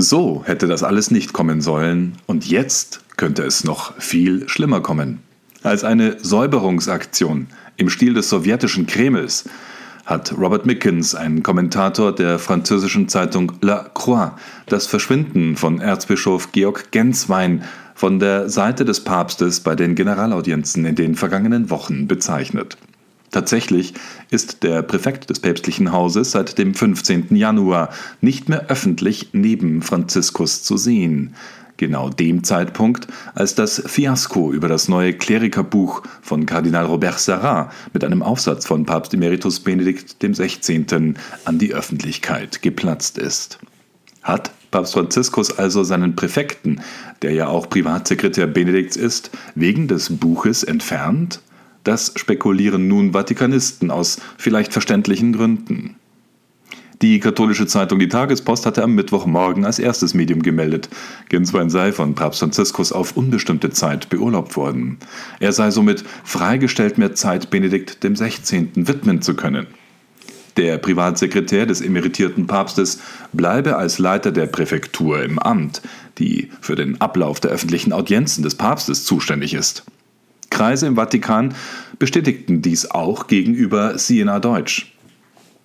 So hätte das alles nicht kommen sollen und jetzt könnte es noch viel schlimmer kommen. Als eine Säuberungsaktion im Stil des sowjetischen Kremls hat Robert Mickens, ein Kommentator der französischen Zeitung La Croix, das Verschwinden von Erzbischof Georg Genswein von der Seite des Papstes bei den Generalaudienzen in den vergangenen Wochen bezeichnet. Tatsächlich ist der Präfekt des päpstlichen Hauses seit dem 15. Januar nicht mehr öffentlich neben Franziskus zu sehen genau dem Zeitpunkt, als das Fiasko über das neue Klerikerbuch von Kardinal Robert Sarrat mit einem Aufsatz von Papst Emeritus Benedikt XVI. an die Öffentlichkeit geplatzt ist. Hat Papst Franziskus also seinen Präfekten, der ja auch Privatsekretär Benedikts ist, wegen des Buches entfernt? Das spekulieren nun Vatikanisten aus vielleicht verständlichen Gründen. Die katholische Zeitung Die Tagespost hatte am Mittwochmorgen als erstes Medium gemeldet, Genswein sei von Papst Franziskus auf unbestimmte Zeit beurlaubt worden. Er sei somit freigestellt, mehr Zeit Benedikt XVI. widmen zu können. Der Privatsekretär des emeritierten Papstes bleibe als Leiter der Präfektur im Amt, die für den Ablauf der öffentlichen Audienzen des Papstes zuständig ist. Kreise im Vatikan bestätigten dies auch gegenüber Siena Deutsch.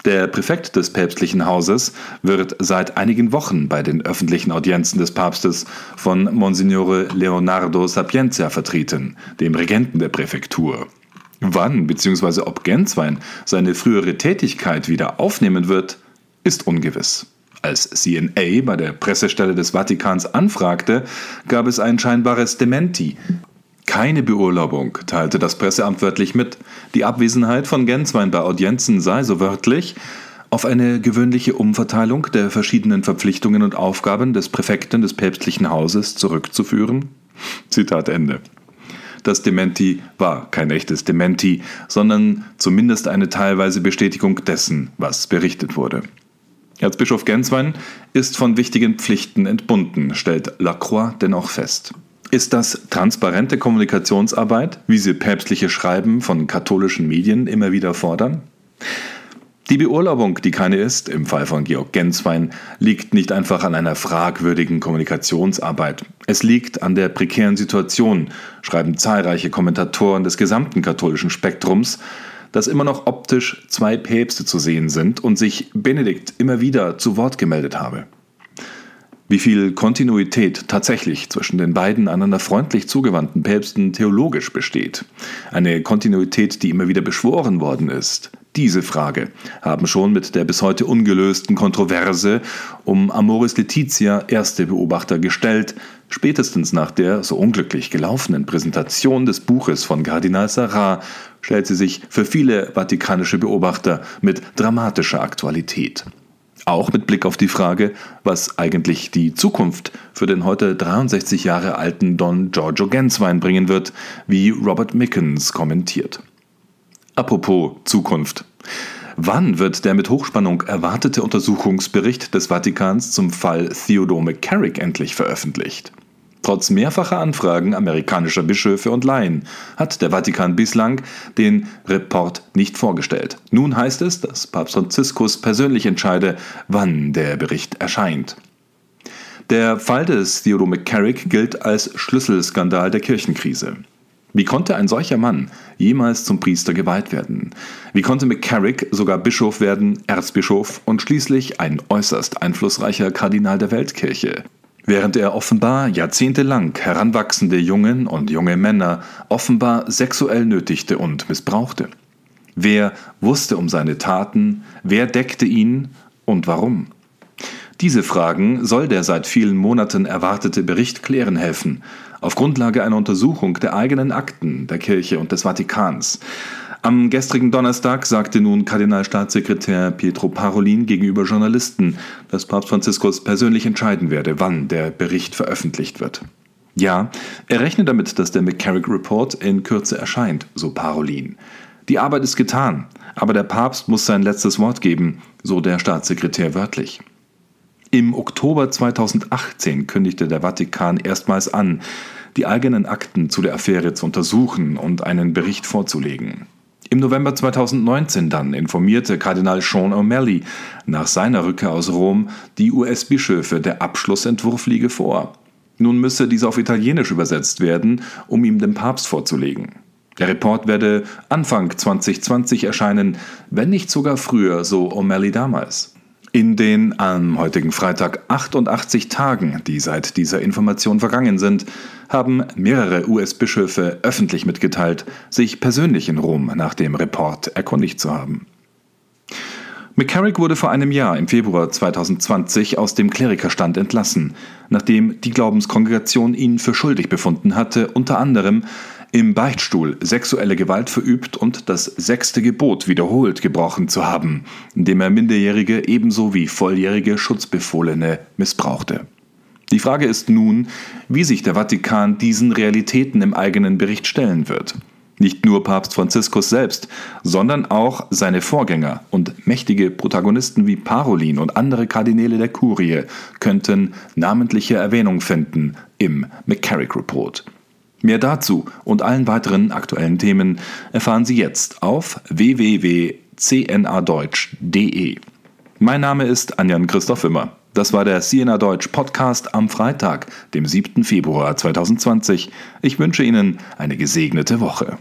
Der Präfekt des päpstlichen Hauses wird seit einigen Wochen bei den öffentlichen Audienzen des Papstes von Monsignore Leonardo Sapienza vertreten, dem Regenten der Präfektur. Wann bzw. ob Genswein seine frühere Tätigkeit wieder aufnehmen wird, ist ungewiss. Als CNA bei der Pressestelle des Vatikans anfragte, gab es ein scheinbares Dementi, keine Beurlaubung, teilte das Presseamt wörtlich mit. Die Abwesenheit von Genswein bei Audienzen sei, so wörtlich, auf eine gewöhnliche Umverteilung der verschiedenen Verpflichtungen und Aufgaben des Präfekten des päpstlichen Hauses zurückzuführen? Zitat Ende. Das Dementi war kein echtes Dementi, sondern zumindest eine teilweise Bestätigung dessen, was berichtet wurde. Erzbischof Genswein ist von wichtigen Pflichten entbunden, stellt Lacroix dennoch fest. Ist das transparente Kommunikationsarbeit, wie sie päpstliche Schreiben von katholischen Medien immer wieder fordern? Die Beurlaubung, die keine ist, im Fall von Georg Genswein, liegt nicht einfach an einer fragwürdigen Kommunikationsarbeit. Es liegt an der prekären Situation, schreiben zahlreiche Kommentatoren des gesamten katholischen Spektrums, dass immer noch optisch zwei Päpste zu sehen sind und sich Benedikt immer wieder zu Wort gemeldet habe. Wie viel Kontinuität tatsächlich zwischen den beiden einander freundlich zugewandten Päpsten theologisch besteht, eine Kontinuität, die immer wieder beschworen worden ist, diese Frage haben schon mit der bis heute ungelösten Kontroverse um Amoris Laetitia erste Beobachter gestellt, spätestens nach der so unglücklich gelaufenen Präsentation des Buches von Kardinal Sarrat stellt sie sich für viele vatikanische Beobachter mit dramatischer Aktualität. Auch mit Blick auf die Frage, was eigentlich die Zukunft für den heute 63 Jahre alten Don Giorgio Genswein bringen wird, wie Robert Mickens kommentiert. Apropos Zukunft. Wann wird der mit Hochspannung erwartete Untersuchungsbericht des Vatikans zum Fall Theodore McCarrick endlich veröffentlicht? Trotz mehrfacher Anfragen amerikanischer Bischöfe und Laien hat der Vatikan bislang den Report nicht vorgestellt. Nun heißt es, dass Papst Franziskus persönlich entscheide, wann der Bericht erscheint. Der Fall des Theodore McCarrick gilt als Schlüsselskandal der Kirchenkrise. Wie konnte ein solcher Mann jemals zum Priester geweiht werden? Wie konnte McCarrick sogar Bischof werden, Erzbischof und schließlich ein äußerst einflussreicher Kardinal der Weltkirche? Während er offenbar jahrzehntelang heranwachsende Jungen und junge Männer offenbar sexuell nötigte und missbrauchte. Wer wusste um seine Taten, wer deckte ihn und warum? Diese Fragen soll der seit vielen Monaten erwartete Bericht klären helfen, auf Grundlage einer Untersuchung der eigenen Akten der Kirche und des Vatikans. Am gestrigen Donnerstag sagte nun Kardinalstaatssekretär Pietro Parolin gegenüber Journalisten, dass Papst Franziskus persönlich entscheiden werde, wann der Bericht veröffentlicht wird. Ja, er rechnet damit, dass der McCarrick Report in Kürze erscheint, so Parolin. Die Arbeit ist getan, aber der Papst muss sein letztes Wort geben, so der Staatssekretär wörtlich. Im Oktober 2018 kündigte der Vatikan erstmals an, die eigenen Akten zu der Affäre zu untersuchen und einen Bericht vorzulegen. Im November 2019 dann informierte Kardinal Sean O'Malley nach seiner Rückkehr aus Rom die US-Bischöfe, der Abschlussentwurf liege vor. Nun müsse dieser auf Italienisch übersetzt werden, um ihm dem Papst vorzulegen. Der Report werde Anfang 2020 erscheinen, wenn nicht sogar früher, so O'Malley damals. In den am heutigen Freitag 88 Tagen, die seit dieser Information vergangen sind, haben mehrere US-Bischöfe öffentlich mitgeteilt, sich persönlich in Rom nach dem Report erkundigt zu haben. McCarrick wurde vor einem Jahr im Februar 2020 aus dem Klerikerstand entlassen, nachdem die Glaubenskongregation ihn für schuldig befunden hatte, unter anderem im Beichtstuhl sexuelle Gewalt verübt und das sechste Gebot wiederholt gebrochen zu haben, indem er Minderjährige ebenso wie volljährige Schutzbefohlene missbrauchte. Die Frage ist nun, wie sich der Vatikan diesen Realitäten im eigenen Bericht stellen wird. Nicht nur Papst Franziskus selbst, sondern auch seine Vorgänger und mächtige Protagonisten wie Parolin und andere Kardinäle der Kurie könnten namentliche Erwähnung finden im McCarrick Report. Mehr dazu und allen weiteren aktuellen Themen erfahren Sie jetzt auf www.cnadeutsch.de. Mein Name ist Anjan Christoph Wimmer. Das war der CNA Deutsch Podcast am Freitag, dem 7. Februar 2020. Ich wünsche Ihnen eine gesegnete Woche.